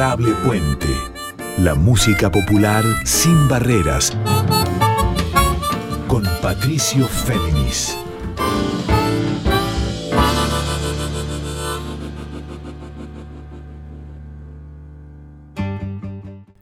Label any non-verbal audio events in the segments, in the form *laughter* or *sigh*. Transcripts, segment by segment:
Adorable Puente. La música popular sin barreras. Con Patricio Féminis.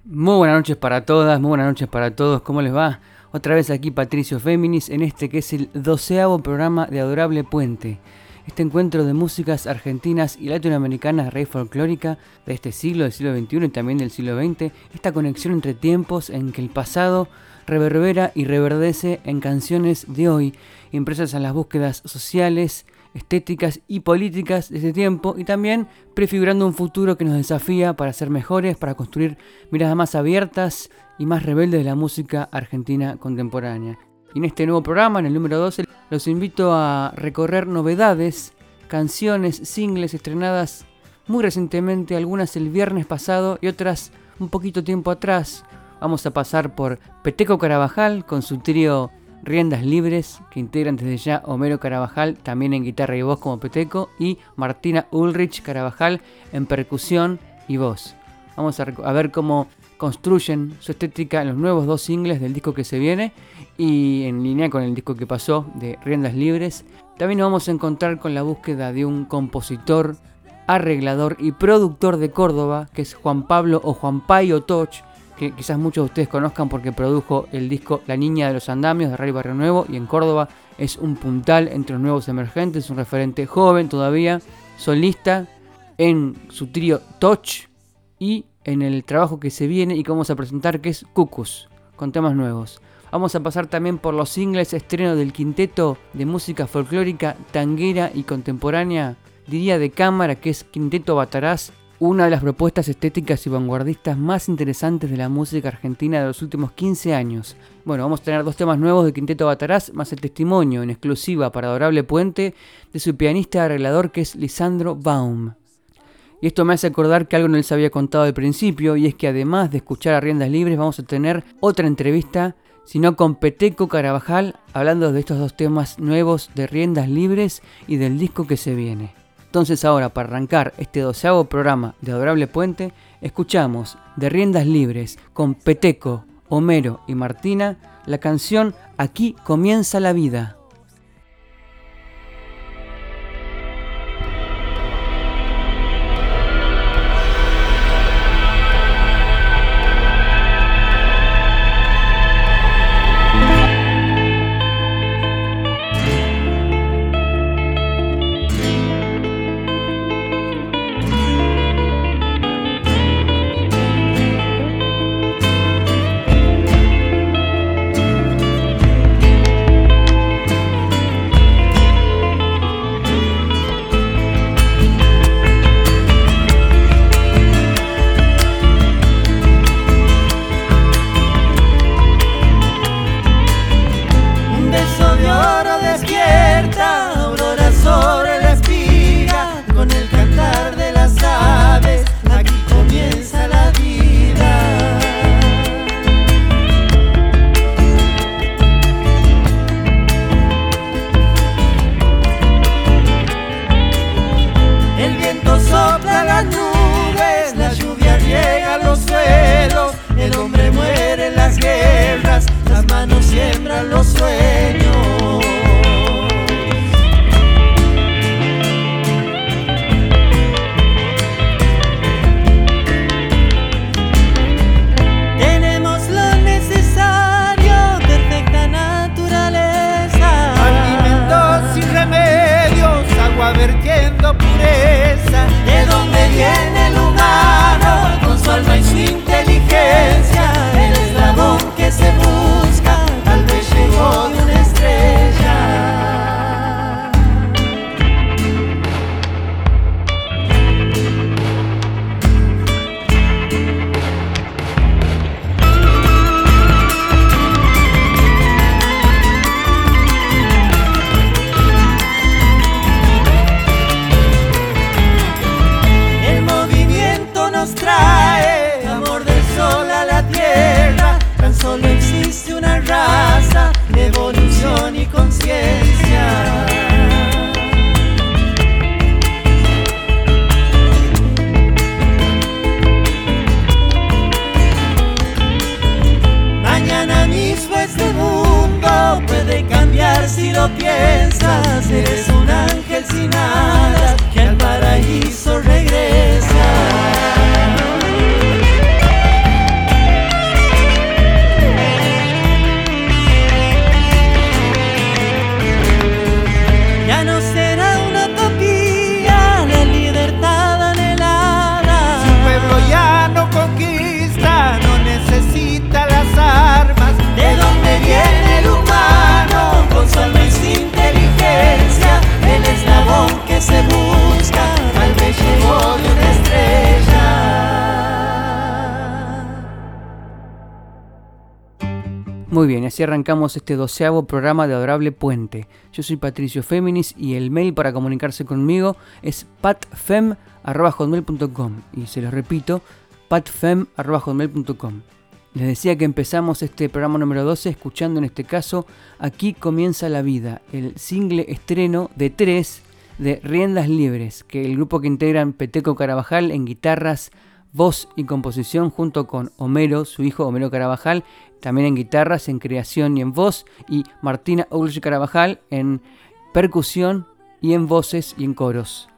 Muy buenas noches para todas, muy buenas noches para todos. ¿Cómo les va? Otra vez aquí Patricio Féminis en este que es el doceavo programa de Adorable Puente. Este encuentro de músicas argentinas y latinoamericanas rey folclórica de este siglo, del siglo XXI y también del siglo XX, esta conexión entre tiempos en que el pasado reverbera y reverdece en canciones de hoy, impresas en las búsquedas sociales, estéticas y políticas de este tiempo y también prefigurando un futuro que nos desafía para ser mejores, para construir miradas más abiertas y más rebeldes de la música argentina contemporánea. Y en este nuevo programa, en el número 12, los invito a recorrer novedades, canciones, singles estrenadas muy recientemente, algunas el viernes pasado y otras un poquito tiempo atrás. Vamos a pasar por Peteco Carabajal con su trío Riendas Libres, que integran desde ya Homero Carabajal, también en guitarra y voz como Peteco, y Martina Ulrich Carabajal en percusión y voz. Vamos a, ver cómo construyen su estética en los nuevos dos singles del disco que se viene y en línea con el disco que pasó de Riendas Libres. También nos vamos a encontrar con la búsqueda de un compositor, arreglador y productor de Córdoba, que es Juan Pablo o Juan Payo Toch, que quizás muchos de ustedes conozcan porque produjo el disco La Niña de los Andamios de Rey Barrio Nuevo y en Córdoba es un puntal entre los nuevos emergentes, un referente joven todavía, solista en su trío Toch y en el trabajo que se viene y que vamos a presentar que es Cucus, con temas nuevos. Vamos a pasar también por los singles estreno del quinteto de música folclórica, tanguera y contemporánea, diría de cámara, que es Quinteto Bataraz, una de las propuestas estéticas y vanguardistas más interesantes de la música argentina de los últimos 15 años. Bueno, vamos a tener dos temas nuevos de Quinteto Bataraz, más el testimonio en exclusiva para Adorable Puente de su pianista arreglador que es Lisandro Baum. Y esto me hace acordar que algo no les había contado al principio, y es que además de escuchar a Riendas Libres, vamos a tener otra entrevista, sino con Peteco Carabajal, hablando de estos dos temas nuevos de Riendas Libres y del disco que se viene. Entonces ahora, para arrancar este doceavo programa de Adorable Puente, escuchamos de Riendas Libres con Peteco, Homero y Martina la canción Aquí comienza la vida. Muy bien, así arrancamos este doceavo programa de Adorable Puente. Yo soy Patricio Féminis y el mail para comunicarse conmigo es patfem.com y se los repito, patfem.com. Les decía que empezamos este programa número 12 escuchando en este caso Aquí comienza la vida, el single estreno de tres de Riendas Libres, que el grupo que integran Peteco Carabajal en guitarras, voz y composición junto con Homero, su hijo Homero Carabajal, también en guitarras, en creación y en voz, y Martina Ulrich Carabajal en percusión y en voces y en coros.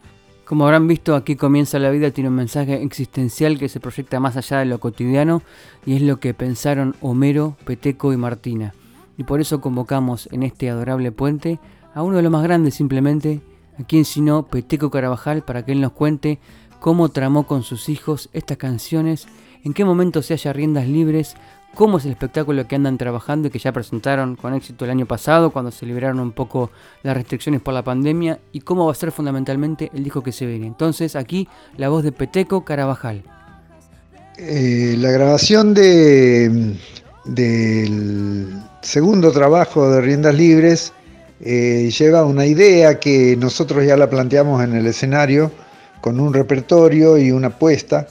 Como habrán visto, aquí comienza la vida, tiene un mensaje existencial que se proyecta más allá de lo cotidiano y es lo que pensaron Homero, Peteco y Martina. Y por eso convocamos en este adorable puente a uno de los más grandes simplemente, a quien sino Peteco Carabajal, para que él nos cuente cómo tramó con sus hijos estas canciones, en qué momento se haya riendas libres, cómo es el espectáculo que andan trabajando y que ya presentaron con éxito el año pasado cuando se liberaron un poco las restricciones por la pandemia y cómo va a ser fundamentalmente el disco que se viene. Entonces aquí la voz de Peteco Carabajal. Eh, la grabación de, del segundo trabajo de Riendas Libres eh, lleva una idea que nosotros ya la planteamos en el escenario con un repertorio y una apuesta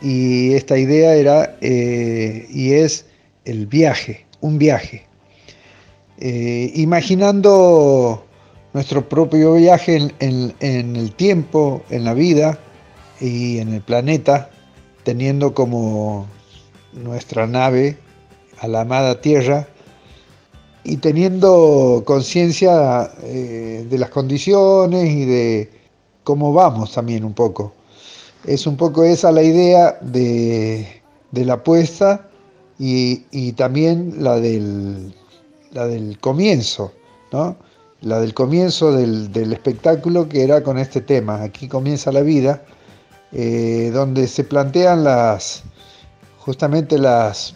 y esta idea era eh, y es el viaje, un viaje. Eh, imaginando nuestro propio viaje en, el tiempo, en la vida y en el planeta, teniendo como nuestra nave a la amada Tierra y teniendo conciencia eh, de las condiciones y de cómo vamos también un poco. Es un poco esa la idea de, la apuesta y, también la del, la del comienzo, ¿no? La del comienzo del, espectáculo que era con este tema, aquí comienza la vida, eh, donde se plantean las, justamente las,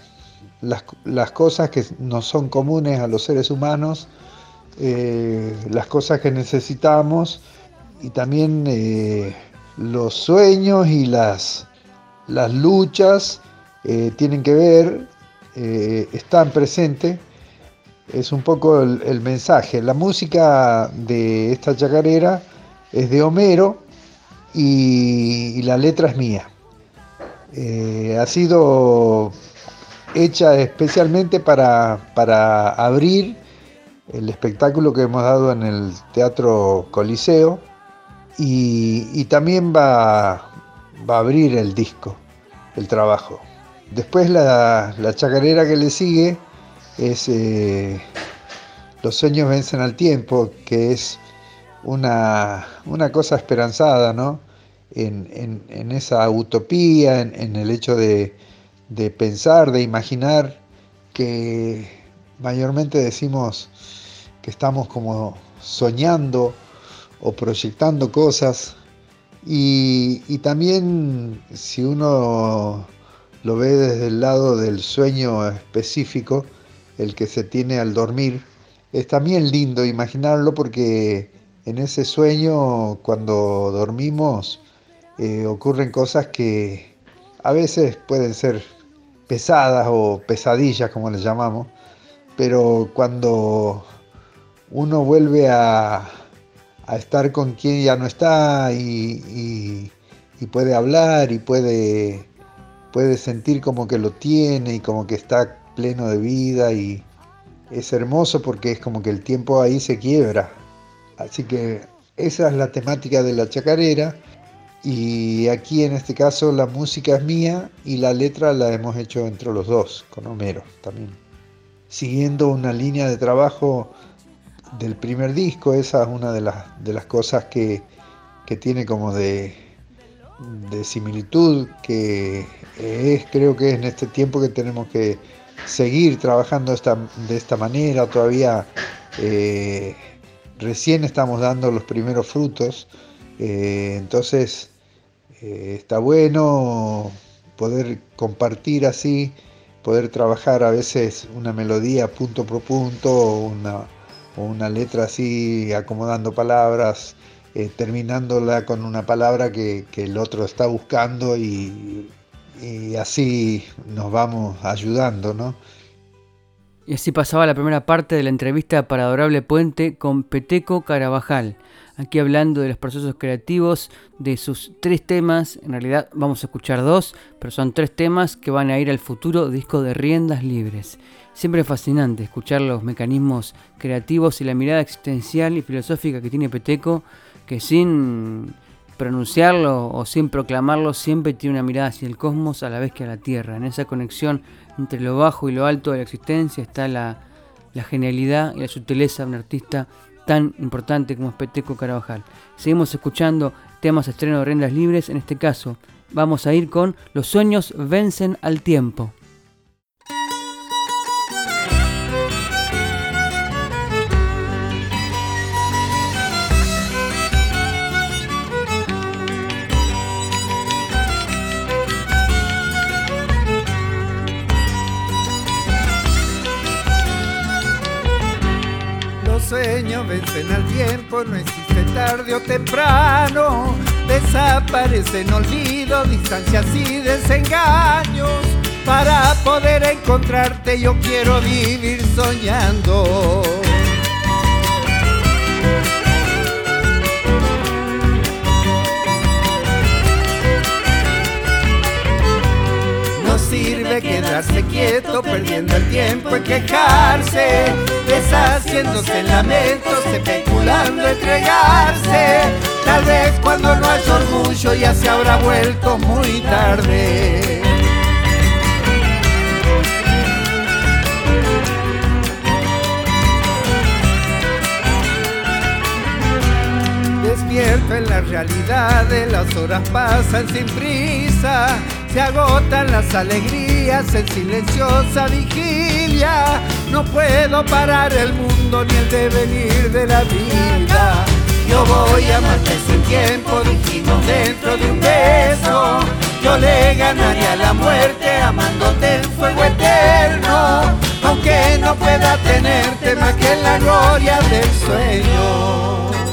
las, cosas que no son comunes a los seres humanos, eh, las cosas que necesitamos y también eh, los sueños y las, las luchas eh, tienen que ver, eh, están presentes. Es un poco el, mensaje. La música de esta chacarera es de Homero y, la letra es mía. Ha sido hecha especialmente para, para abrir el espectáculo que hemos dado en el Teatro Coliseo y, también va, a abrir el disco, el trabajo. Después la, chacarera que le sigue es eh, Los sueños vencen al tiempo, que es una, cosa esperanzada, ¿no? En, esa utopía, en, el hecho de, de, pensar, de imaginar que mayormente decimos que estamos como soñando o proyectando cosas. Y, también si uno lo ve desde el lado del sueño específico, el que se tiene al dormir, es también lindo imaginarlo porque en ese sueño, cuando dormimos, eh, ocurren cosas que a veces pueden ser pesadas o pesadillas, como les llamamos, pero cuando uno vuelve a, a estar con quien ya no está y, puede hablar y puede, puede sentir como que lo tiene y como que está pleno de vida y es hermoso porque es como que el tiempo ahí se quiebra. Así que esa es la temática de la chacarera y aquí en este caso la música es mía y la letra la hemos hecho entre los dos, con Homero también. Siguiendo una línea de trabajo del primer disco, esa es una de las, de las cosas que, tiene como de, de, similitud, que es, creo que es en este tiempo que tenemos que seguir trabajando esta, de esta manera, todavía eh, recién estamos dando los primeros frutos, eh, entonces eh, está bueno poder compartir así, poder trabajar a veces una melodía punto por punto, una una letra así acomodando palabras, eh, terminándola con una palabra que, el otro está buscando y, así nos vamos ayudando, ¿no? Y así pasaba la primera parte de la entrevista para Adorable Puente con Peteco Carabajal. Aquí hablando de los procesos creativos, de sus tres temas, en realidad vamos a escuchar dos, pero son tres temas que van a ir al futuro disco de Riendas Libres. Siempre fascinante escuchar los mecanismos creativos y la mirada existencial y filosófica que tiene Peteco, que sin pronunciarlo o sin proclamarlo siempre tiene una mirada hacia el cosmos a la vez que a la Tierra. En esa conexión entre lo bajo y lo alto de la existencia está la, genialidad y la sutileza de un artista tan importante como es Peteco Carabajal. Seguimos escuchando temas estreno de rendas libres, en este caso vamos a ir con Los sueños vencen al tiempo. Sueños vencen al tiempo, no existe tarde o temprano. Desaparecen olvido, distancias y desengaños. Para poder encontrarte yo quiero vivir soñando. sirve quedarse quieto, perdiendo el tiempo en quejarse, deshaciéndose en lamentos, especulando entregarse. Tal vez cuando no hay orgullo ya se habrá vuelto muy tarde. Despierto en la realidad, de las horas pasan sin prisa se agotan las alegrías en silenciosa vigilia. No puedo parar el mundo ni el devenir de la vida. Yo voy a amarte sin tiempo, dijimos dentro de un beso. Yo le ganaría la muerte amándote en fuego eterno. Aunque no pueda tenerte más que en la gloria del sueño.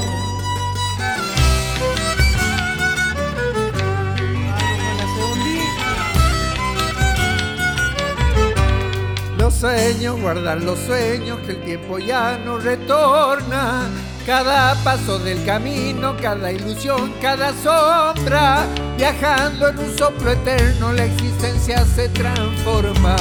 Sueños, guardar los sueños que el tiempo ya no retorna. Cada paso del camino, cada ilusión, cada sombra, viajando en un soplo eterno, la existencia se transforma.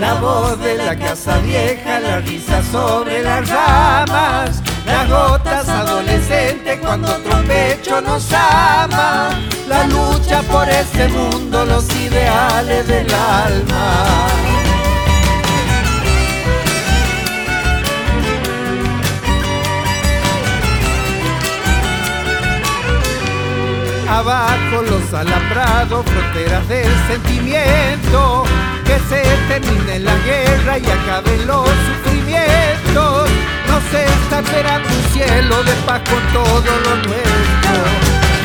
La voz de la casa vieja, la risa sobre las ramas, las gotas adolescentes cuando otro pecho nos ama, la lucha por este mundo, los ideales del alma. Abajo los alambrados, fronteras del sentimiento, que se termine la guerra y acaben los sufrimientos se está esperando un cielo de paz con todo lo nuestro.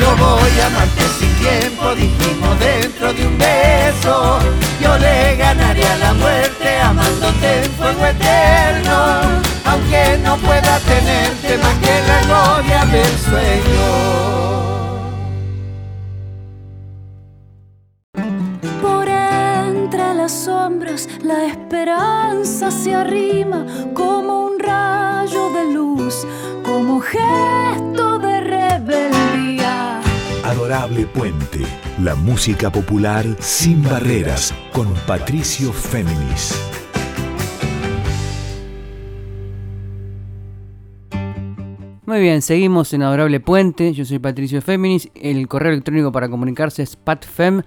Yo voy a amarte sin tiempo, dijimos dentro de un beso. Yo le ganaría la muerte amándote en fuego eterno. Aunque no pueda tenerte más que la gloria del sueño. Entre las sombras la esperanza se arrima como un rayo de luz como gesto de rebeldía. Adorable Puente, la música popular sin barreras con Patricio Féminis. Muy bien, seguimos en Adorable Puente. Yo soy Patricio Féminis. El correo electrónico para comunicarse es patfem.com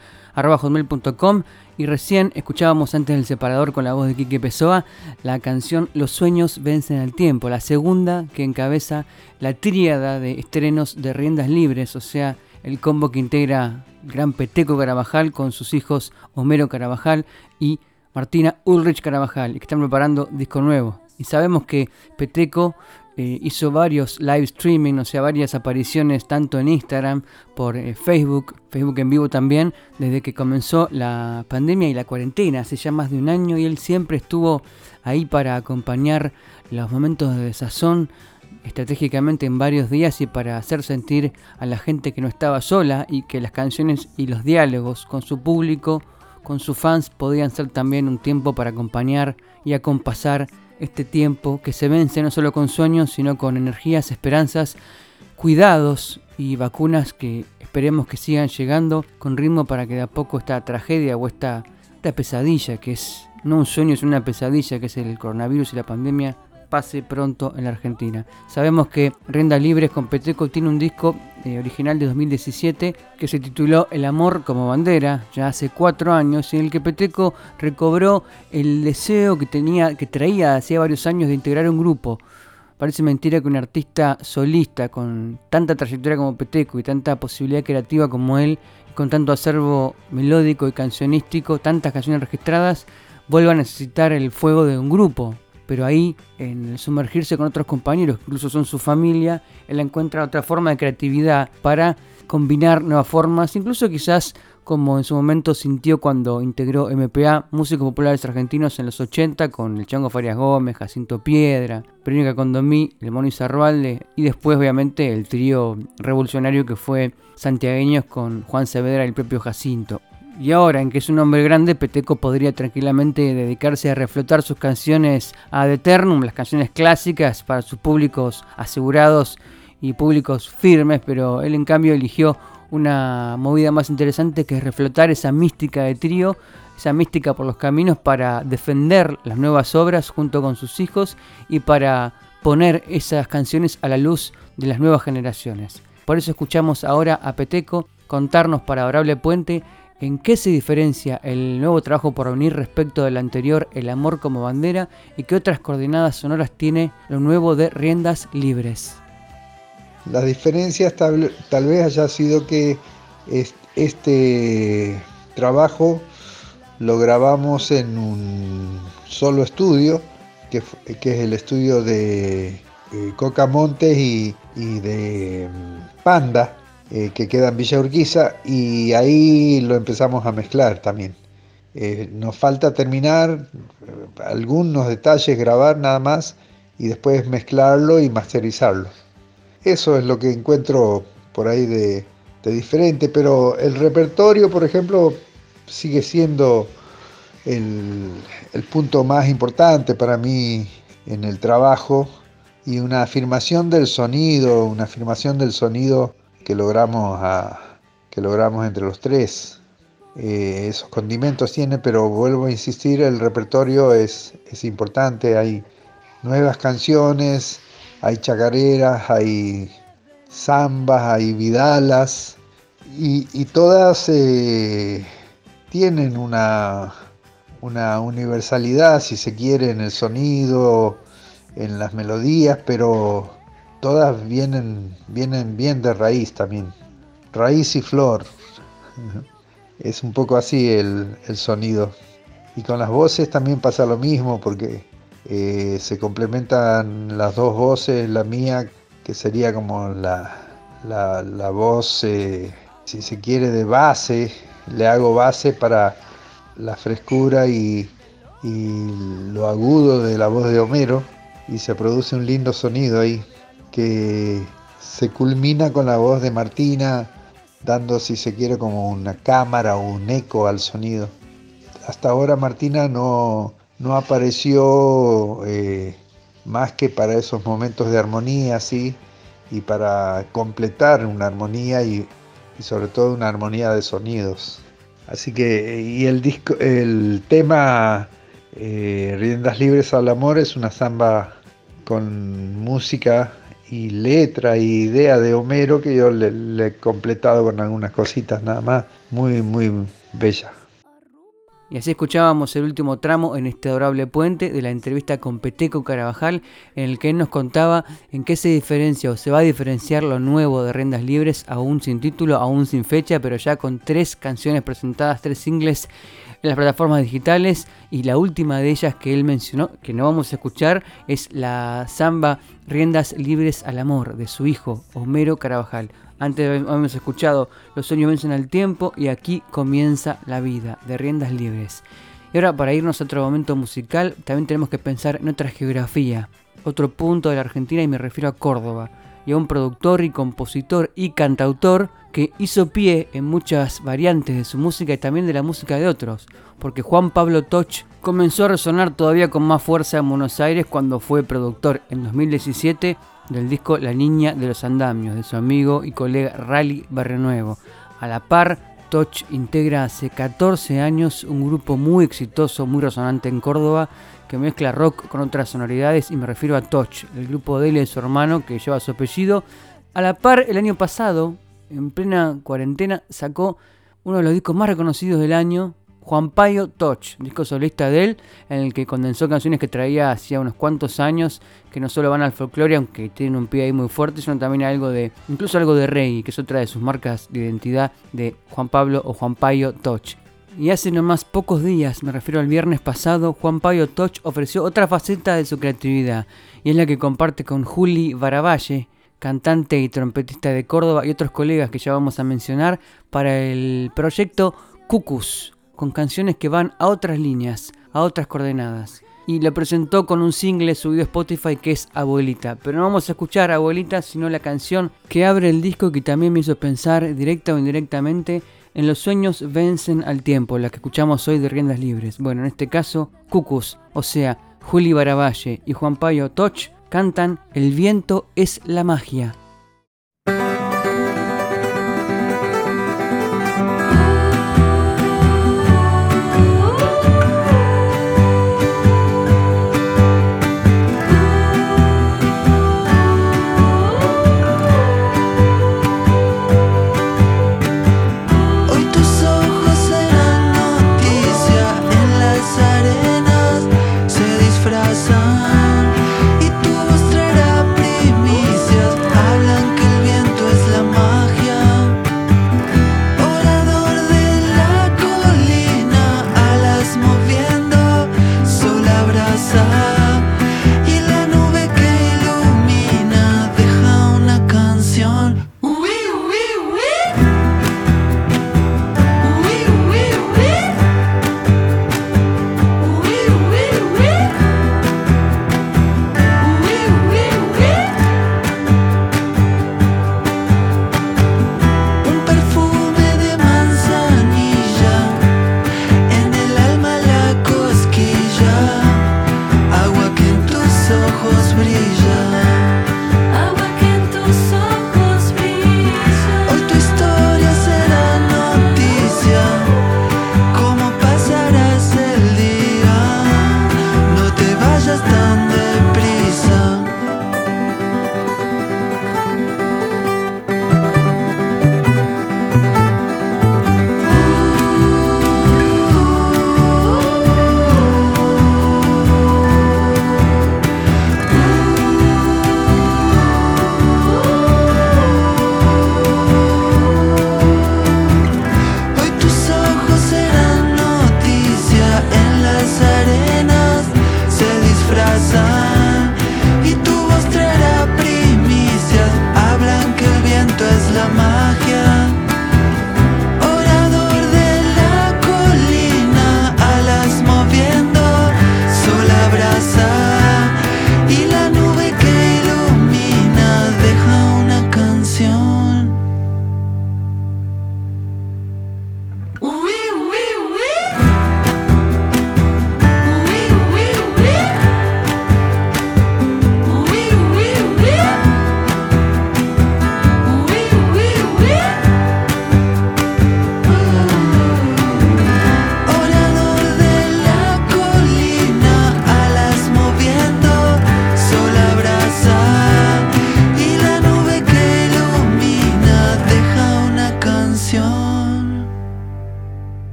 y recién escuchábamos antes del separador con la voz de Quique Pessoa la canción Los sueños vencen al tiempo, la segunda que encabeza la tríada de estrenos de riendas libres, o sea, el combo que integra Gran Peteco Carabajal con sus hijos Homero Carabajal y Martina Ulrich Carabajal, que están preparando disco nuevo. Y sabemos que Peteco eh, hizo varios live streaming, o sea, varias apariciones tanto en Instagram, por eh, Facebook, Facebook en vivo también, desde que comenzó la pandemia y la cuarentena, hace ya más de un año, y él siempre estuvo ahí para acompañar los momentos de desazón estratégicamente en varios días y para hacer sentir a la gente que no estaba sola y que las canciones y los diálogos con su público, con sus fans, podían ser también un tiempo para acompañar y acompasar este tiempo que se vence no solo con sueños, sino con energías, esperanzas, cuidados y vacunas que esperemos que sigan llegando con ritmo para que de a poco esta tragedia o esta, esta pesadilla, que es no un sueño, es una pesadilla, que es el coronavirus y la pandemia, pase pronto en la Argentina. Sabemos que Rienda Libres con Peteco tiene un disco eh, original de 2017 que se tituló El amor como bandera, ya hace cuatro años, en el que Peteco recobró el deseo que tenía, que traía hacía varios años de integrar un grupo. Parece mentira que un artista solista con tanta trayectoria como Peteco y tanta posibilidad creativa como él, con tanto acervo melódico y cancionístico, tantas canciones registradas, vuelva a necesitar el fuego de un grupo pero ahí, en el sumergirse con otros compañeros, incluso son su familia, él encuentra otra forma de creatividad para combinar nuevas formas, incluso quizás como en su momento sintió cuando integró MPA, Músicos Populares Argentinos en los 80, con el Chango Farias Gómez, Jacinto Piedra, Perónica Condomí, el Mono Izarrualde, y después obviamente el trío revolucionario que fue Santiagueños con Juan Saavedra y el propio Jacinto. Y ahora, en que es un hombre grande, Peteco podría tranquilamente dedicarse a reflotar sus canciones ad eternum, las canciones clásicas para sus públicos asegurados y públicos firmes, pero él en cambio eligió una movida más interesante que es reflotar esa mística de trío, esa mística por los caminos para defender las nuevas obras junto con sus hijos y para poner esas canciones a la luz de las nuevas generaciones. Por eso escuchamos ahora a Peteco contarnos para Adorable Puente ¿En qué se diferencia el nuevo trabajo por unir respecto del anterior El amor como bandera y qué otras coordenadas sonoras tiene lo nuevo de Riendas Libres? La diferencia tal, vez haya sido que este trabajo lo grabamos en un solo estudio, que, es el estudio de eh, Coca Montes y de mm, Panda, eh, que queda en Villa Urquiza y ahí lo empezamos a mezclar también. Eh, nos falta terminar eh, algunos detalles, grabar nada más y después mezclarlo y masterizarlo. Eso es lo que encuentro por ahí de, diferente, pero el repertorio, por ejemplo, sigue siendo el, el punto más importante para mí en el trabajo y una afirmación del sonido, una afirmación del sonido que logramos, que logramos entre los tres. Eh, esos condimentos tiene, pero vuelvo a insistir, el repertorio es, es importante, hay nuevas canciones, hay chacareras, hay zambas, hay vidalas, y, todas eh, tienen una, una universalidad, si se quiere, en el sonido, en las melodías, pero todas vienen, vienen bien de raíz también. Raíz y flor. *laughs* Es un poco así el, sonido. Y con las voces también pasa lo mismo porque eh, se complementan las dos voces, la mía que sería como la, la, voz, eh, si se quiere, de base, le hago base para la frescura y, y lo agudo de la voz de Homero y se produce un lindo sonido ahí que se culmina con la voz de Martina, dando, si se quiere, como una cámara o un eco al sonido. Hasta ahora Martina no, no apareció eh, más que para esos momentos de armonía, sí, y para completar una armonía y, sobre todo una armonía de sonidos. Así que, y el disco, el tema eh, Riendas Libres al Amor es una samba con música y letra y idea de Homero que yo le, he completado con algunas cositas nada más, muy, muy bella. Y así escuchábamos el último tramo en este adorable puente de la entrevista con Peteco Carabajal, en el que él nos contaba en qué se diferencia o se va a diferenciar lo nuevo de Rendas Libres, aún sin título, aún sin fecha, pero ya con tres canciones presentadas, tres singles en las plataformas digitales y la última de ellas que él mencionó, que no vamos a escuchar, es la samba Riendas Libres al Amor de su hijo Homero Carabajal. Antes hemos escuchado Los sueños vencen al tiempo y aquí comienza la vida de Riendas Libres. Y ahora para irnos a otro momento musical, también tenemos que pensar en otra geografía, otro punto de la Argentina y me refiero a Córdoba, y a un productor y compositor y cantautor que hizo pie en muchas variantes de su música y también de la música de otros, porque Juan Pablo Toch comenzó a resonar todavía con más fuerza en Buenos Aires cuando fue productor en 2017 del disco La Niña de los Andamios de su amigo y colega Rally Barrenuevo. A la par, Toch integra hace 14 años un grupo muy exitoso, muy resonante en Córdoba, que mezcla rock con otras sonoridades y me refiero a Toch, el grupo de él y su hermano que lleva su apellido. A la par, el año pasado, en plena cuarentena, sacó uno de los discos más reconocidos del año, Juan Payo Toch, disco solista de él, en el que condensó canciones que traía hacía unos cuantos años, que no solo van al folclore, aunque tienen un pie ahí muy fuerte, sino también algo de, incluso algo de reggae, que es otra de sus marcas de identidad de Juan Pablo o Juan Payo Toch. Y hace nomás pocos días, me refiero al viernes pasado, Juan Payo Toch ofreció otra faceta de su creatividad, y es la que comparte con Juli Baravalle, cantante y trompetista de Córdoba, y otros colegas que ya vamos a mencionar, para el proyecto Cucus, con canciones que van a otras líneas, a otras coordenadas. Y lo presentó con un single subido a Spotify que es Abuelita. Pero no vamos a escuchar Abuelita, sino la canción que abre el disco que también me hizo pensar directa o indirectamente en los sueños vencen al tiempo, la que escuchamos hoy de Riendas Libres. Bueno, en este caso, Cucus, o sea, Juli Baravalle y Juan Payo Toch cantan El viento es la magia.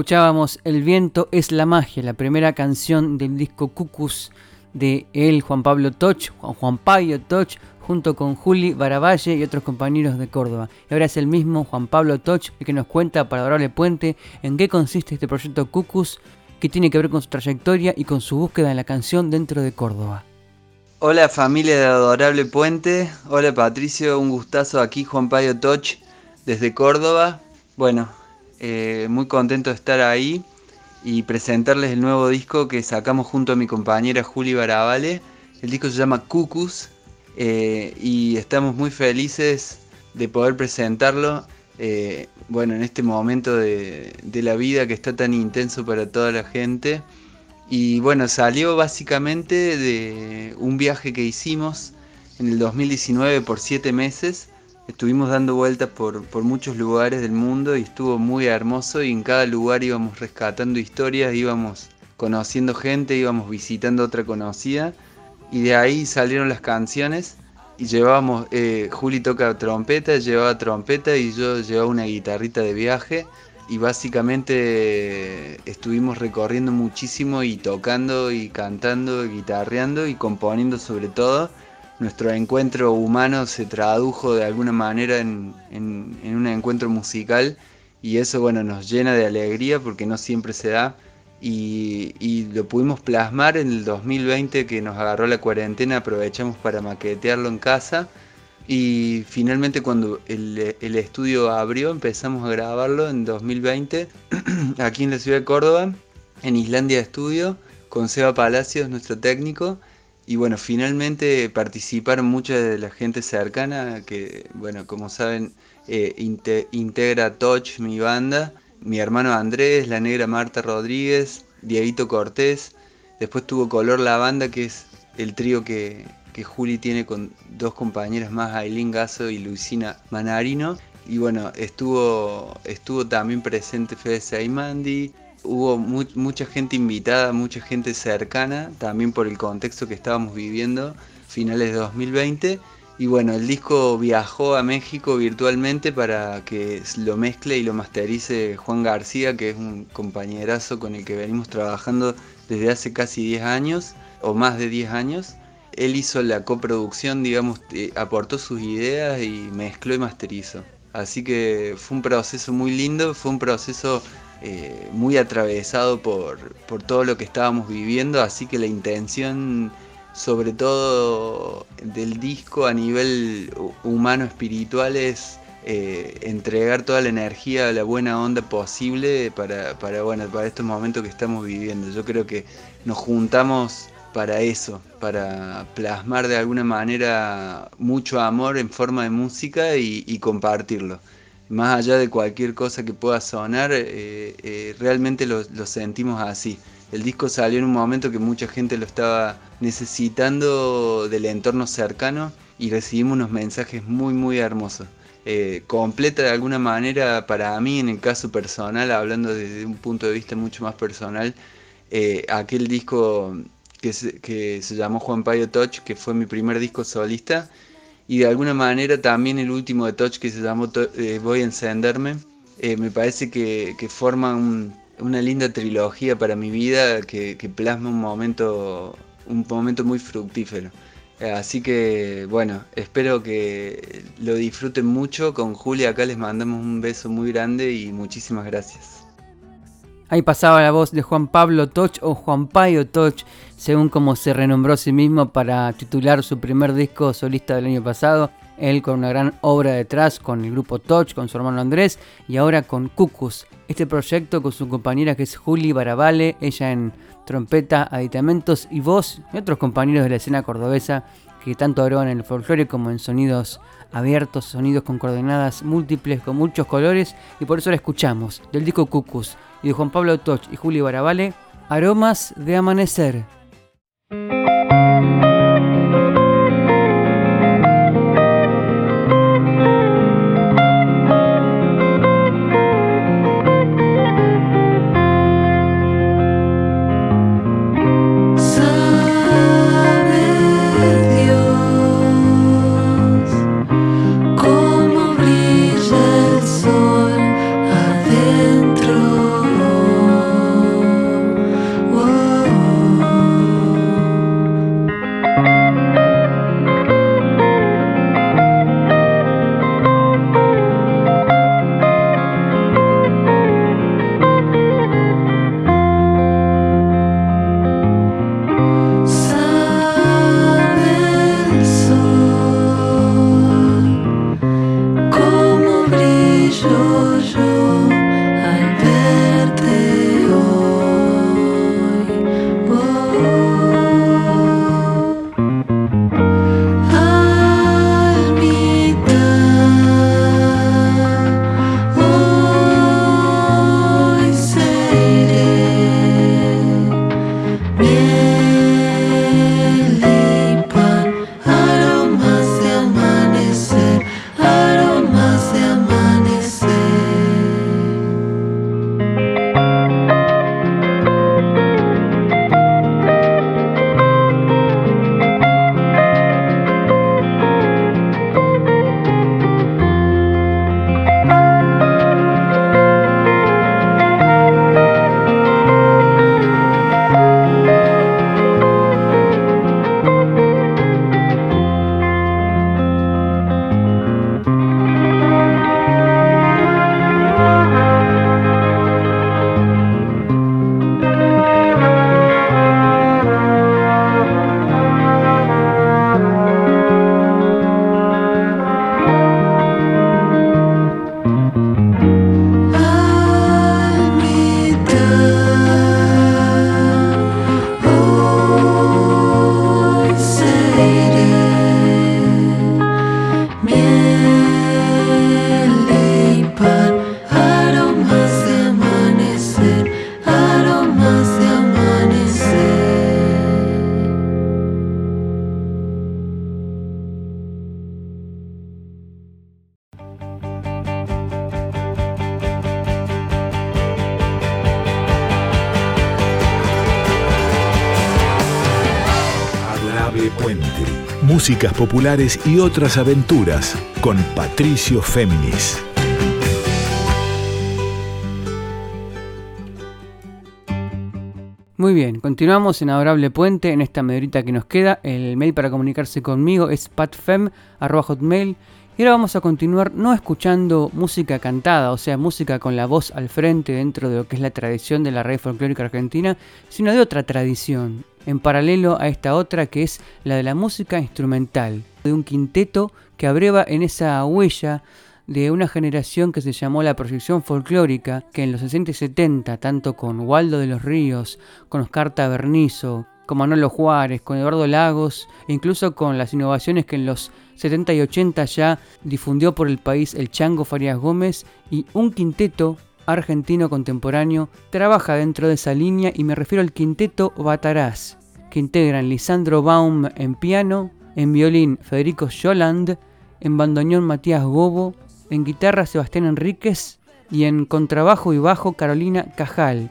Escuchábamos El viento es la magia, la primera canción del disco Cucus de él, Juan Pablo Toch, Juan, Payo Toch, junto con Juli Baravalle y otros compañeros de Córdoba. Y ahora es el mismo Juan Pablo Toch el que nos cuenta para Adorable Puente en qué consiste este proyecto Cucus, que tiene que ver con su trayectoria y con su búsqueda en la canción dentro de Córdoba. Hola familia de Adorable Puente, hola Patricio, un gustazo aquí Juan Payo Toch desde Córdoba. Bueno, eh, muy contento de estar ahí y presentarles el nuevo disco que sacamos junto a mi compañera Juli Barabale. El disco se llama Cucus eh, y estamos muy felices de poder presentarlo. Eh, bueno, en este momento de, de, la vida que está tan intenso para toda la gente. Y bueno, salió básicamente de un viaje que hicimos en el 2019 por siete meses Estuvimos dando vueltas por, muchos lugares del mundo y estuvo muy hermoso y en cada lugar íbamos rescatando historias, íbamos conociendo gente, íbamos visitando otra conocida y de ahí salieron las canciones y llevábamos, eh, Juli toca trompeta, llevaba trompeta y yo llevaba una guitarrita de viaje y básicamente estuvimos recorriendo muchísimo y tocando y cantando, y guitarreando y componiendo sobre todo nuestro encuentro humano se tradujo de alguna manera en, un encuentro musical y eso bueno nos llena de alegría porque no siempre se da y, lo pudimos plasmar en el 2020 que nos agarró la cuarentena, aprovechamos para maquetearlo en casa y finalmente cuando el, el estudio abrió empezamos a grabarlo en 2020 *clears throat* aquí en la ciudad de Córdoba, en Islandia Estudio, con Seba Palacios, nuestro técnico y bueno, finalmente participaron mucha de la gente cercana, que bueno, como saben, eh, integra Touch, mi banda, mi hermano Andrés, la negra Marta Rodríguez, Dieguito Cortés, después tuvo Color la banda, que es el trío que, que Juli tiene con dos compañeras más, Aileen Gaso y Luisina Manarino. Y bueno, estuvo, estuvo también presente Fede Seimandi, hubo mucha gente invitada, mucha gente cercana, también por el contexto que estábamos viviendo, finales de 2020. Y bueno, el disco viajó a México virtualmente para que lo mezcle y lo masterice Juan García, que es un compañerazo con el que venimos trabajando desde hace casi 10 años, o más de 10 años. Él hizo la coproducción, digamos, eh, aportó sus ideas y mezcló y masterizó. Así que fue un proceso muy lindo, fue un proceso eh, muy atravesado por, todo lo que estábamos viviendo, así que la intención sobre todo del disco a nivel humano espiritual es eh, entregar toda la energía, la buena onda posible para, para, bueno, para estos momentos que estamos viviendo. Yo creo que nos juntamos para eso, para plasmar de alguna manera mucho amor en forma de música y compartirlo más allá de cualquier cosa que pueda sonar, eh, eh, realmente lo, sentimos así. El disco salió en un momento que mucha gente lo estaba necesitando del entorno cercano y recibimos unos mensajes muy muy hermosos. Eh, completa de alguna manera para mí en el caso personal, hablando desde un punto de vista mucho más personal, aquel disco que se, que se llamó Juan Payo Touch, que fue mi primer disco solista, y de alguna manera también el último de Touch que se llamó eh, Voy a encenderme, eh, me parece que, que forma una linda trilogía para mi vida que, plasma un momento, un momento muy fructífero. Eh, así que bueno, espero que lo disfruten mucho. Con Julia acá les mandamos un beso muy grande y muchísimas gracias. Ahí pasaba la voz de Juan Pablo Toch o Juan Payo Toch, según como se renombró a sí mismo para titular su primer disco solista del año pasado. Él con una gran obra detrás, con el grupo Toch, con su hermano Andrés y ahora con Cucus. Este proyecto con su compañera que es Juli Barabale, ella en trompeta, aditamentos y voz, y otros compañeros de la escena cordobesa que tanto en el folclore como en sonidos abiertos, sonidos con coordenadas múltiples, con muchos colores, y por eso la escuchamos, del disco Cucus y de Juan Pablo Toch y Julio Barabale, Aromas de Amanecer. Músicas populares y otras aventuras con Patricio Féminis. Muy bien, continuamos en Adorable Puente en esta medrita que nos queda. El mail para comunicarse conmigo es patfem.hotmail. Y ahora vamos a continuar no escuchando música cantada, o sea, música con la voz al frente dentro de lo que es la tradición de la raíz folclórica argentina, sino de otra tradición, en paralelo a esta otra que es la de la música instrumental, de un quinteto que abreva en esa huella de una generación que se llamó la proyección folclórica, que en los 60 y 70, tanto con Waldo de los Ríos, con Oscar Tabernizo, con Manolo Juárez, con Eduardo Lagos, e incluso con las innovaciones que en los 70 y 80 ya difundió por el país el Chango Farías Gómez y un quinteto argentino contemporáneo trabaja dentro de esa línea y me refiero al quinteto Batarás, que integran Lisandro Baum en piano, en violín Federico Scholand, en bandoneón Matías Gobo, en guitarra Sebastián Enríquez y en contrabajo y bajo Carolina Cajal.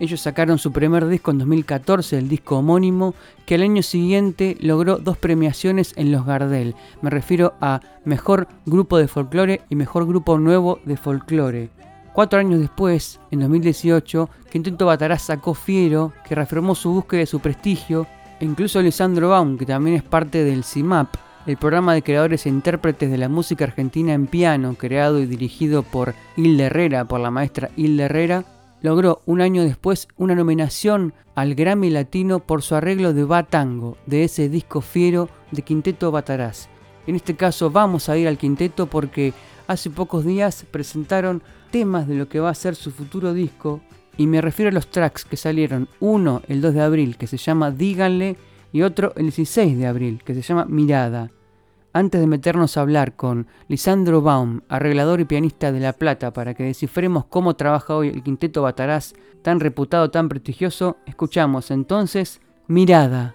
Ellos sacaron su primer disco en 2014, el disco homónimo, que al año siguiente logró dos premiaciones en los Gardel. Me refiero a Mejor Grupo de Folclore y Mejor Grupo Nuevo de Folclore. Cuatro años después, en 2018, Quinteto Batará sacó Fiero, que reafirmó su búsqueda de su prestigio, e incluso Lisandro Baum, que también es parte del CIMAP, el programa de creadores e intérpretes de la música argentina en piano, creado y dirigido por Hilde Herrera, por la maestra Hilde Herrera, logró un año después una nominación al Grammy Latino por su arreglo de Batango, de ese disco fiero de Quinteto Batarás. En este caso vamos a ir al quinteto porque hace pocos días presentaron temas de lo que va a ser su futuro disco y me refiero a los tracks que salieron, uno el 2 de abril que se llama Díganle y otro el 16 de abril, que se llama Mirada. Antes de meternos a hablar con Lisandro Baum, arreglador y pianista de La Plata, para que descifremos cómo trabaja hoy el quinteto Batarás, tan reputado, tan prestigioso, escuchamos entonces Mirada.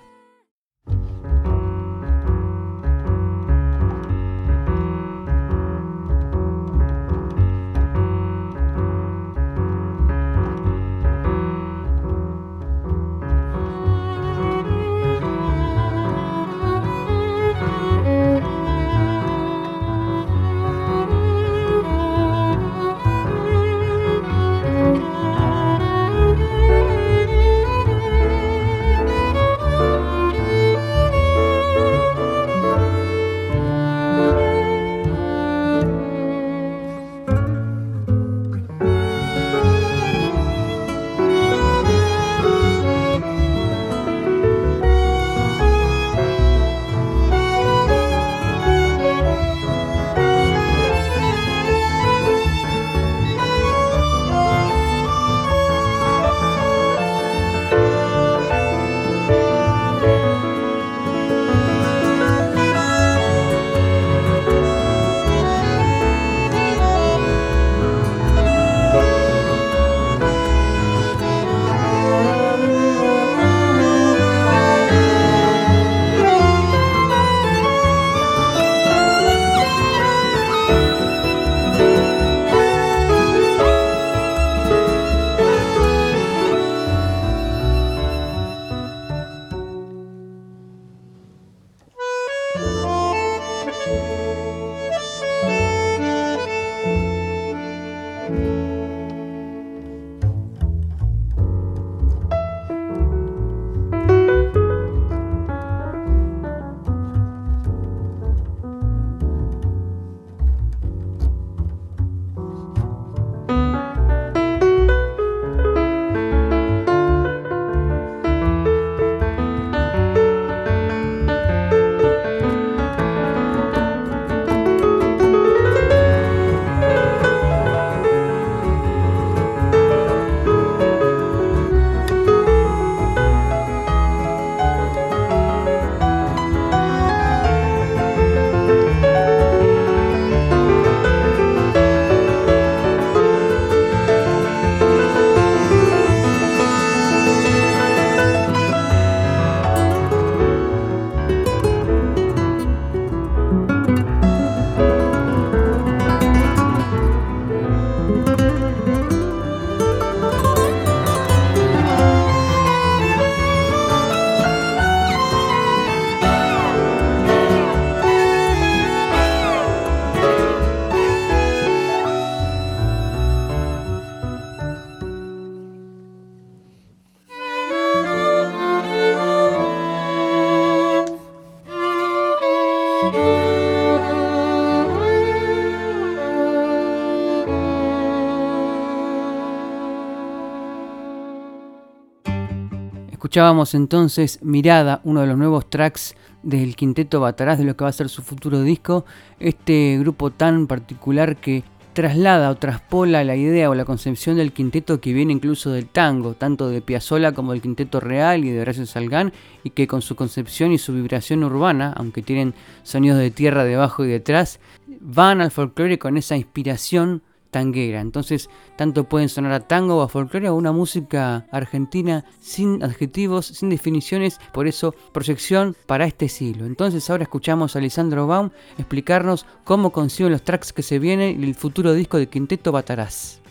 Escuchábamos entonces Mirada, uno de los nuevos tracks del quinteto Batarás de lo que va a ser su futuro disco. Este grupo tan particular que traslada o traspola la idea o la concepción del quinteto que viene incluso del tango, tanto de Piazzolla como del quinteto real y de Horacio Salgán, y que con su concepción y su vibración urbana, aunque tienen sonidos de tierra debajo y detrás, van al folclore con esa inspiración tanguera. Entonces, tanto pueden sonar a tango o a folclore o una música argentina sin adjetivos, sin definiciones, por eso proyección para este siglo. Entonces, ahora escuchamos a Lisandro Baum explicarnos cómo consiguen los tracks que se vienen y el futuro disco de Quinteto Batarás.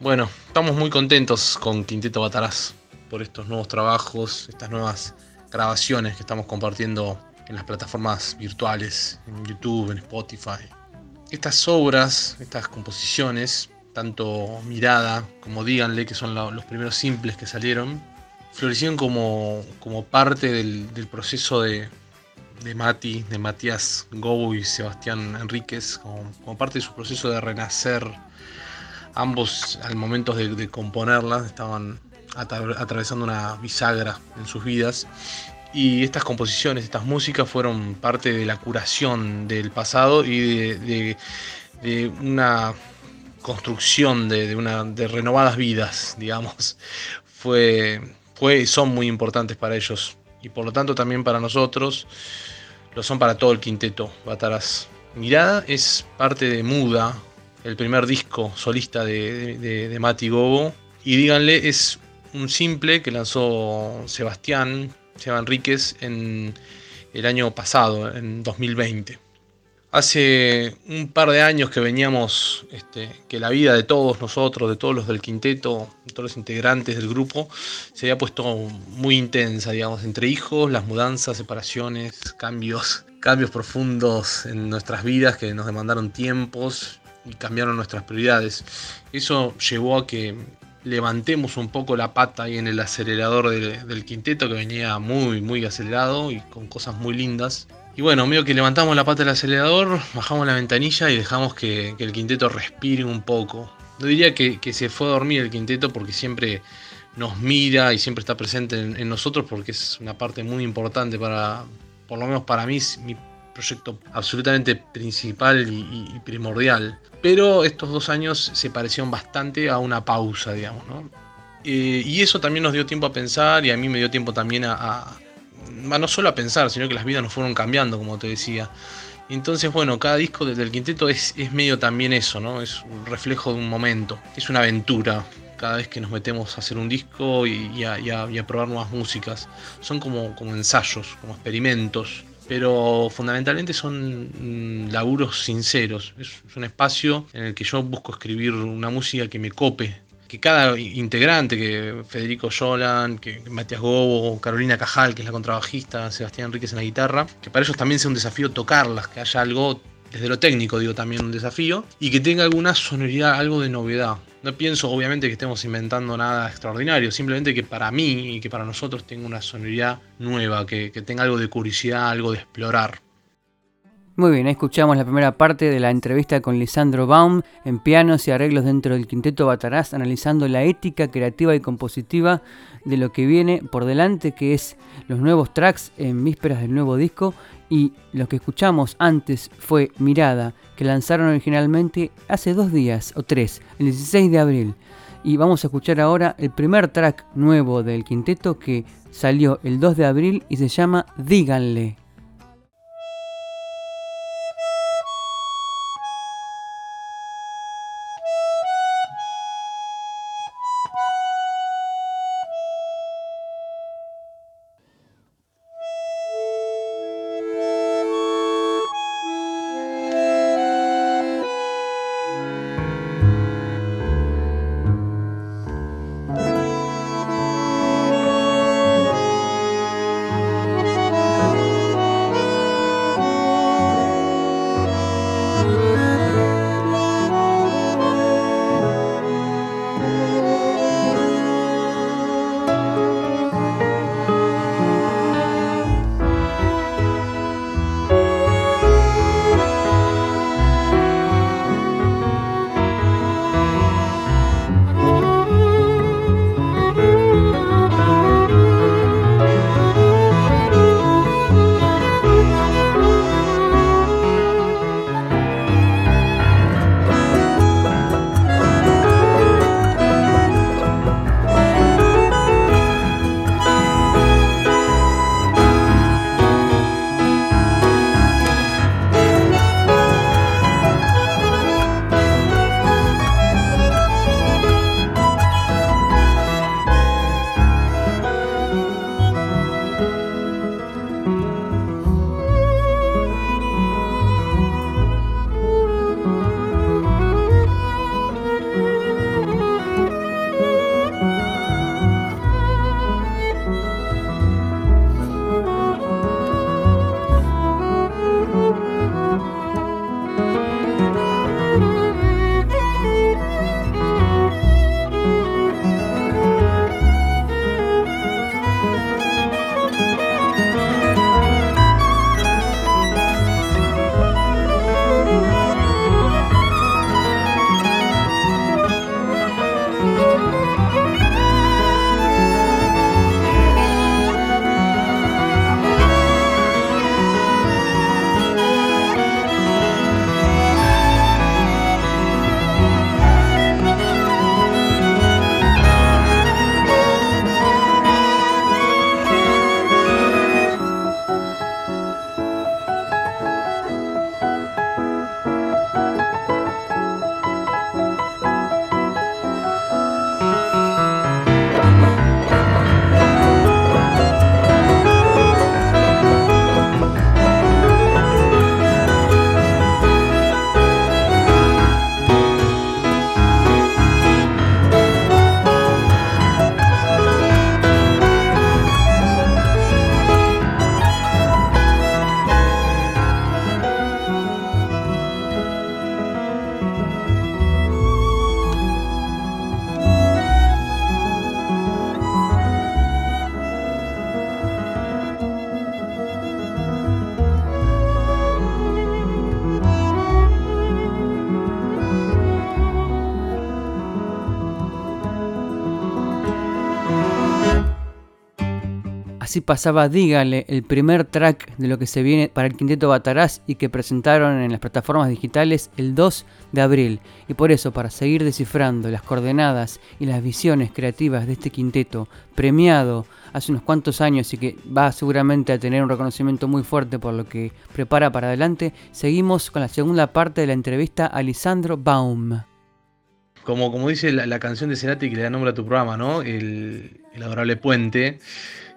Bueno, estamos muy contentos con Quinteto Batarás por estos nuevos trabajos, estas nuevas grabaciones que estamos compartiendo en las plataformas virtuales, en YouTube, en Spotify, estas obras, estas composiciones, tanto Mirada como Díganle, que son los primeros simples que salieron, florecieron como, como parte del, proceso de, de Mati, de Matías Gobo y Sebastián Enríquez, como, parte de su proceso de renacer. Ambos al momento de, de componerlas estaban atravesando una bisagra en sus vidas y estas composiciones, estas músicas fueron parte de la curación del pasado y de, una construcción de, de renovadas vidas, *laughs* digamos. Fue, fue, son muy importantes para ellos y por lo tanto también para nosotros, lo son para todo el quinteto Bataras. Mirada es parte de Muda, el primer disco solista de, de Mati Gobo. Y díganle, es un simple que lanzó Sebastián Seba Enríquez en el año pasado, en 2020. Hace un par de años que veníamos, este, que la vida de todos nosotros, de todos los del quinteto, de todos los integrantes del grupo, se había puesto muy intensa, digamos, entre hijos, las mudanzas, separaciones, cambios, cambios profundos en nuestras vidas que nos demandaron tiempos y cambiaron nuestras prioridades. Eso llevó a que levantemos un poco la pata ahí en el acelerador del quinteto que venía muy, muy acelerado y con cosas muy lindas. Y bueno, medio que levantamos la pata del acelerador, bajamos la ventanilla y dejamos que, el quinteto respire un poco. No diría que, se fue a dormir el quinteto porque siempre nos mira y siempre está presente en, nosotros porque es una parte muy importante para, por lo menos para mí, mi proyecto absolutamente principal y, primordial. Pero estos dos años se parecieron bastante a una pausa, digamos, ¿no? Eh, y eso también nos dio tiempo a pensar y a mí me dio tiempo también a, no solo a pensar, sino que las vidas nos fueron cambiando, como te decía. Entonces, bueno, cada disco del quinteto es, es medio también eso, ¿no? Es un reflejo de un momento, es una aventura cada vez que nos metemos a hacer un disco y, a, probar nuevas músicas. Son como, como ensayos, como experimentos pero fundamentalmente son mm, laburos sinceros. Es, un espacio en el que yo busco escribir una música que me cope. Que cada integrante, que Federico Yolan, que Matías Gobo, Carolina Cajal, que es la contrabajista, Sebastián Enríquez en la guitarra, que para ellos también sea un desafío tocarlas, que haya algo desde lo técnico digo también un desafío, y que tenga alguna sonoridad, algo de novedad. No pienso obviamente que estemos inventando nada extraordinario, simplemente que para mí y que para nosotros tenga una sonoridad nueva, que, tenga algo de curiosidad, algo de explorar. Muy bien, escuchamos la primera parte de la entrevista con Lisandro Baum en pianos y arreglos dentro del quinteto Batarás, analizando la ética creativa y compositiva de lo que viene por delante, que es los nuevos tracks en vísperas del nuevo disco y lo que escuchamos antes fue Mirada, que lanzaron originalmente hace dos días o tres, el 16 de abril. Y vamos a escuchar ahora el primer track nuevo del quinteto que salió el 2 de abril y se llama Díganle. Así pasaba Dígale, el primer track de lo que se viene para el quinteto Batarás y que presentaron en las plataformas digitales el 2 de abril. Y por eso, para seguir descifrando las coordenadas y las visiones creativas de este quinteto, premiado hace unos cuantos años y que va seguramente a tener un reconocimiento muy fuerte por lo que prepara para adelante, seguimos con la segunda parte de la entrevista a Lisandro Baum. Como, como dice la, canción de Cerati que le da nombre a tu programa, ¿no? El adorable puente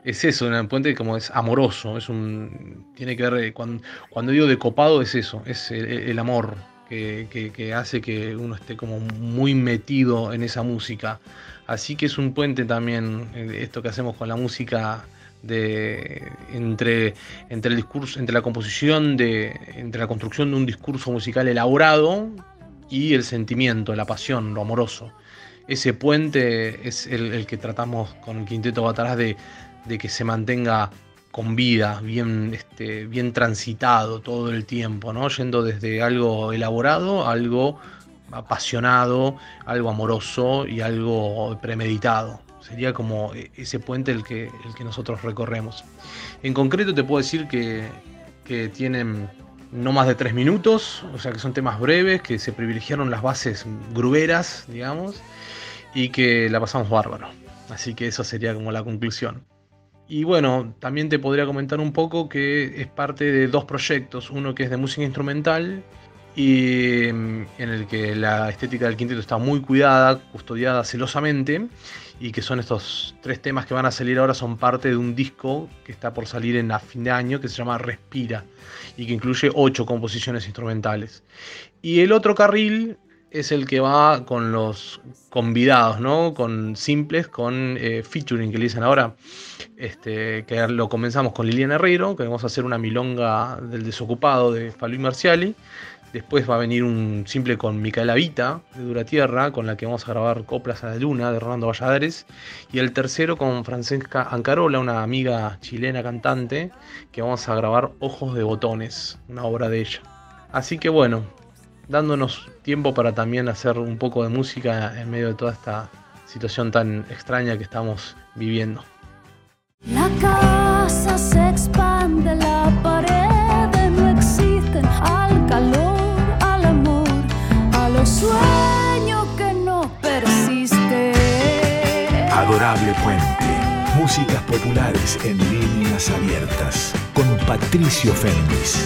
es eso, un puente como es amoroso, es un tiene que ver eh, cuando, digo de copado es eso, es el, amor que, hace que uno esté como muy metido en esa música. Así que es un puente también eh, esto que hacemos con la música de entre, entre el discurso, entre la composición de, entre la construcción de un discurso musical elaborado y el sentimiento, la pasión, lo amoroso. Ese puente es el, el que tratamos con el Quinteto Batarás de, de que se mantenga con vida, bien, este, bien transitado todo el tiempo, ¿no? Yendo desde algo elaborado algo apasionado, algo amoroso y algo premeditado. Sería como ese puente el que, el que nosotros recorremos. En concreto te puedo decir que, que tienen no más de tres minutos, o sea que son temas breves, que se privilegiaron las bases gruberas, digamos, y que la pasamos bárbaro. Así que eso sería como la conclusión. Y bueno, también te podría comentar un poco que es parte de dos proyectos, uno que es de música instrumental y mm, en el que la estética del quinteto está muy cuidada, custodiada celosamente y que son estos tres temas que van a salir ahora son parte de un disco que está por salir en a fin de año que se llama Respira y que incluye ocho composiciones instrumentales. Y el otro carril es el que va con los convidados, ¿no? Con simples, con eh, featuring que le dicen ahora. Este, que lo comenzamos con Liliana Herrero, que vamos a hacer una milonga del desocupado de Faluí Marciali. Después va a venir un simple con Micaela Vita, de Dura Tierra, con la que vamos a grabar Coplas a la Luna, de Rolando Valladares. Y el tercero con Francesca Ancarola, una amiga chilena cantante, que vamos a grabar Ojos de Botones, una obra de ella. Así que bueno, dándonos tiempo para también hacer un poco de música en medio de toda esta situación tan extraña que estamos viviendo. La casa se expande, la pared no existen al calor, al amor, a los sueños que no persisten. Adorable Puente, músicas populares en líneas abiertas, con Patricio Fénix.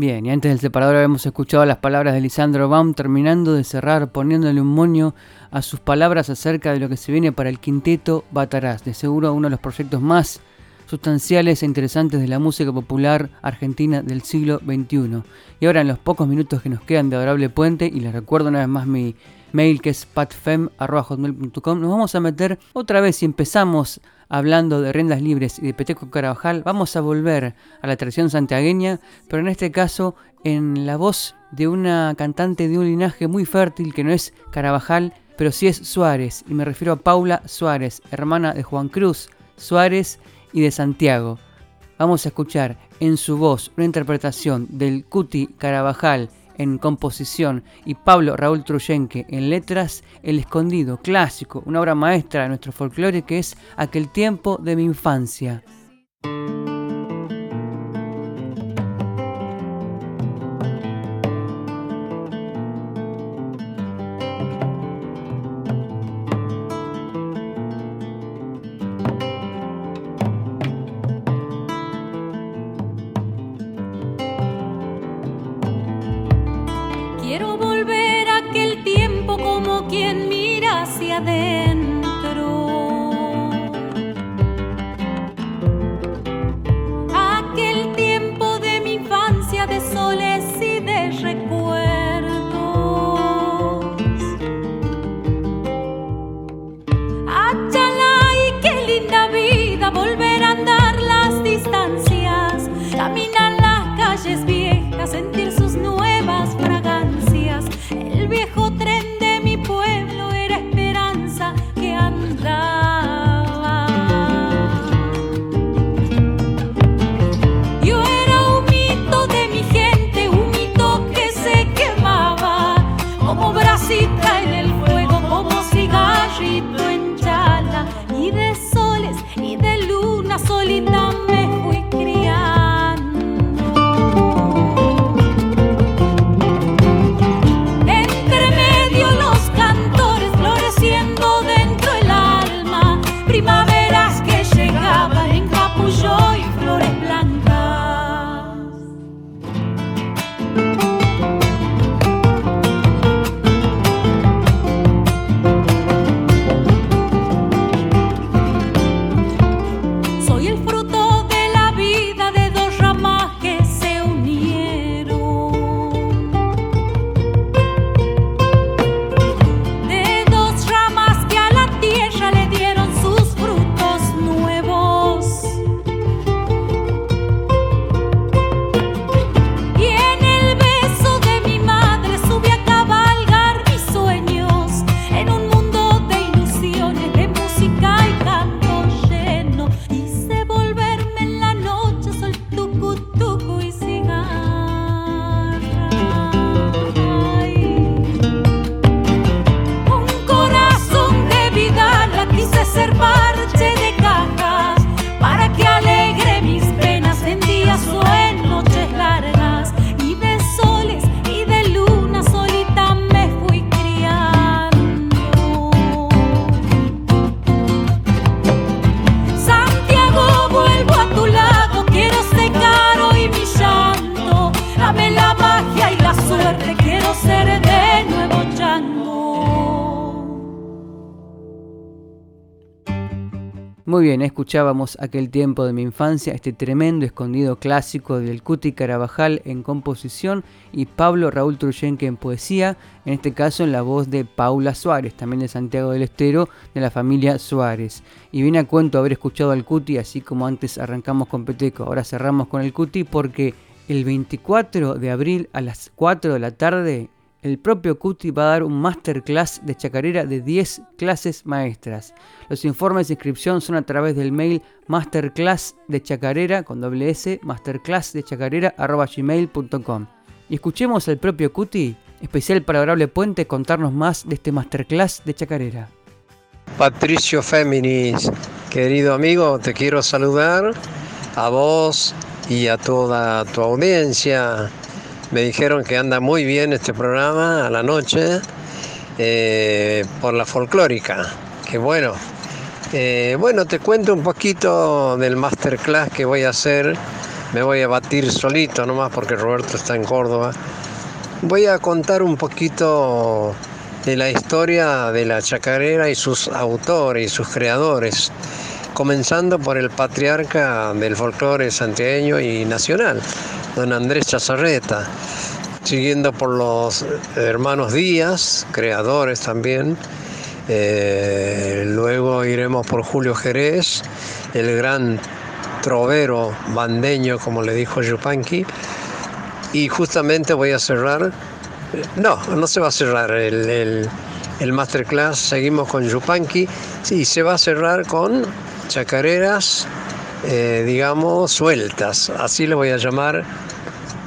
Bien, y antes del separador habíamos escuchado las palabras de Lisandro Baum terminando de cerrar poniéndole un moño a sus palabras acerca de lo que se viene para el quinteto Batarás, de seguro uno de los proyectos más sustanciales e interesantes de la música popular argentina del siglo XXI. Y ahora en los pocos minutos que nos quedan de Adorable Puente, y les recuerdo una vez más mi mail que es patfem.com, nos vamos a meter otra vez y empezamos hablando de rendas libres y de Peteco Carabajal, vamos a volver a la tradición santiagueña, pero en este caso en la voz de una cantante de un linaje muy fértil que no es Carabajal, pero sí es Suárez, y me refiero a Paula Suárez, hermana de Juan Cruz Suárez y de Santiago. Vamos a escuchar en su voz una interpretación del Cuti Carabajal en composición y Pablo Raúl Truyenque en letras, El Escondido, clásico, una obra maestra de nuestro folclore que es Aquel tiempo de mi infancia. Bien, escuchábamos aquel tiempo de mi infancia, este tremendo escondido clásico del Cuti Carabajal en composición y Pablo Raúl Truyenque en poesía, en este caso en la voz de Paula Suárez, también de Santiago del Estero, de la familia Suárez. Y viene a cuento haber escuchado al Cuti, así como antes arrancamos con Peteco, ahora cerramos con el Cuti porque el 24 de abril a las 4 de la tarde el propio Cuti va a dar un masterclass de chacarera de 10 clases maestras. Los informes de inscripción son a través del mail masterclass de chacarera con doble s masterclass de chacarera gmail.com. Y escuchemos al propio Cuti, especial para Adorable Puente, contarnos más de este masterclass de chacarera. Patricio Féminis, querido amigo, te quiero saludar a vos y a toda tu audiencia me dijeron que anda muy bien este programa a la noche eh, por la folclórica. Que bueno. Eh, bueno, te cuento un poquito del masterclass que voy a hacer. Me voy a batir solito nomás porque Roberto está en Córdoba. Voy a contar un poquito de la historia de la chacarera y sus autores y sus creadores, comenzando por el patriarca del folclore santiagueño y nacional, don Andrés Chazarreta, siguiendo por los hermanos Díaz, creadores también. Eh, luego iremos por Julio Jerez, el gran trovero bandeño, como le dijo Yupanqui. Y justamente voy a cerrar, no, no se va a cerrar el, el masterclass, seguimos con Yupanqui y se va a cerrar con chacareras eh, digamos, sueltas. Así le voy a llamar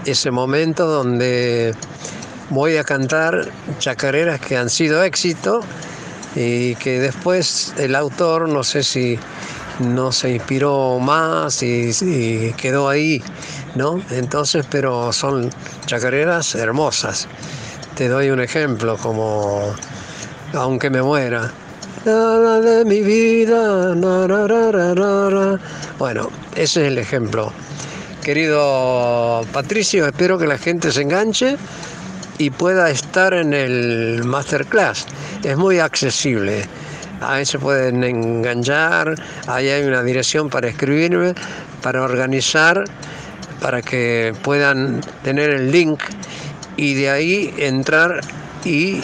ese momento donde voy a cantar chacareras que han sido éxito y que después el autor, no sé si no se inspiró más y, quedó ahí, ¿no? Entonces, pero son chacareras hermosas. Te doy un ejemplo como Aunque me muera. De mi vida. Bueno, ese es el ejemplo. Querido Patricio, espero que la gente se enganche y pueda estar en el masterclass. Es muy accesible. Ahí se pueden enganchar, ahí hay una dirección para escribirme, para organizar, para que puedan tener el link y de ahí entrar y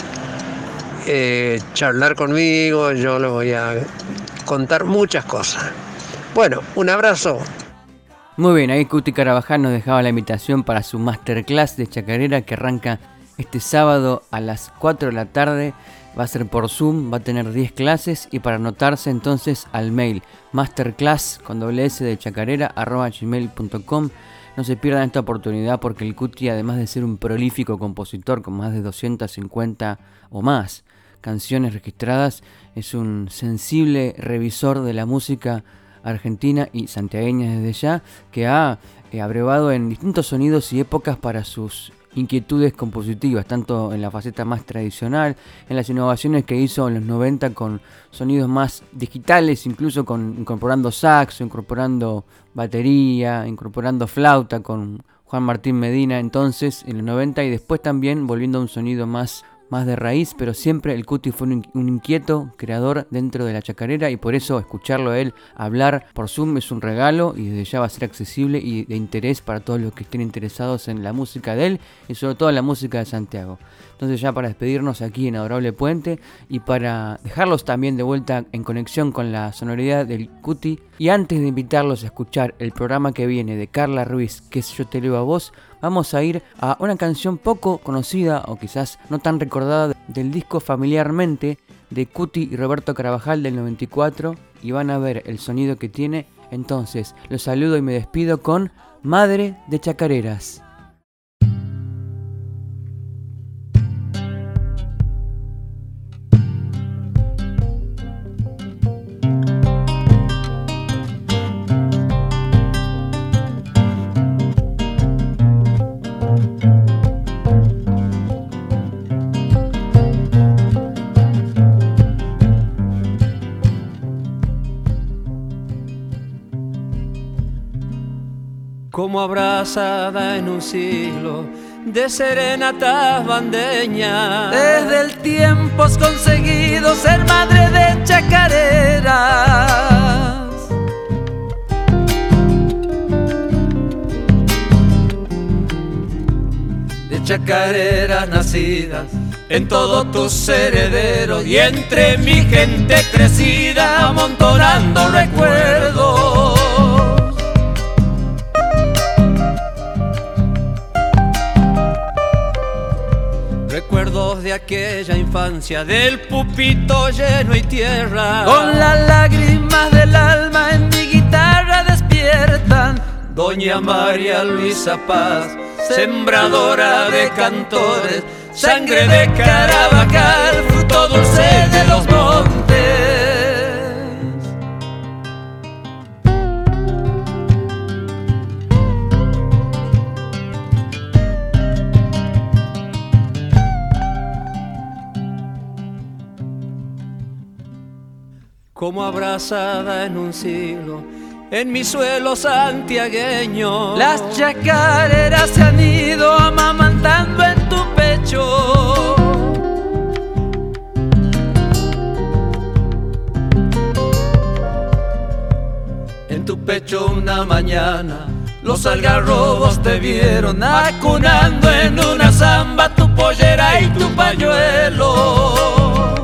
eh, charlar conmigo. Yo les voy a contar muchas cosas. Bueno, un abrazo. Muy bien, ahí Cuti Carabajal nos dejaba la invitación para su masterclass de chacarera que arranca este sábado a las 4 de la tarde. Va a ser por Zoom, va a tener 10 clases y para anotarse entonces al mail masterclass con doble s de chacarera arroba gmail.com. No se pierdan esta oportunidad porque el Cuti, además de ser un prolífico compositor con más de 250 o más canciones registradas, es un sensible revisor de la música argentina y santiagueña desde ya, que ha eh, abrevado en distintos sonidos y épocas para sus inquietudes compositivas, tanto en la faceta más tradicional, en las innovaciones que hizo en los 90 con sonidos más digitales, incluso con, incorporando saxo, incorporando batería, incorporando flauta con Juan Martín Medina entonces en los 90 y después también volviendo a un sonido más más de raíz, pero siempre el Cuti fue un, inquieto creador dentro de la chacarera y por eso escucharlo a él hablar por Zoom es un regalo y desde ya va a ser accesible y de interés para todos los que estén interesados en la música de él y sobre todo en la música de Santiago. Entonces ya para despedirnos aquí en Adorable Puente y para dejarlos también de vuelta en conexión con la sonoridad del Cuti y antes de invitarlos a escuchar el programa que viene de Carla Ruiz, que es Yo te leo a vos, vamos a ir a una canción poco conocida o quizás no tan recordada del disco Familiarmente de Cuti y Roberto Carabajal del 94 y van a ver el sonido que tiene. Entonces, los saludo y me despido con Madre de Chacareras. como abrazada en un siglo de serenatas bandeñas. Desde el tiempo has conseguido ser madre de chacareras. De chacareras nacidas en todos tus herederos y entre mi gente crecida amontonando recuerdos. De aquella infancia, del pupito lleno y tierra. Con las lágrimas del alma en mi guitarra despiertan. Doña María Luisa Paz, sembradora de cantores, sangre de Carabajal, fruto dulce de los montes. Como abrazada en un siglo, en mi suelo santiagueño. Las chacareras se han ido amamantando en tu pecho. En tu pecho una mañana los algarrobos te vieron acunando en una zamba tu pollera y tu pañuelo.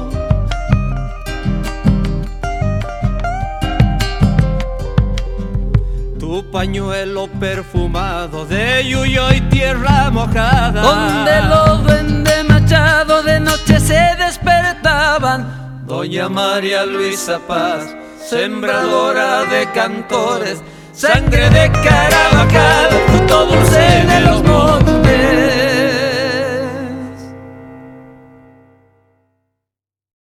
Pañuelo perfumado de yuyo y tierra mojada. Donde los duende machado de noche se despertaban. Doña María Luisa Paz, sembradora de cantores, sangre de Carabajal, fruto dulce de los montes.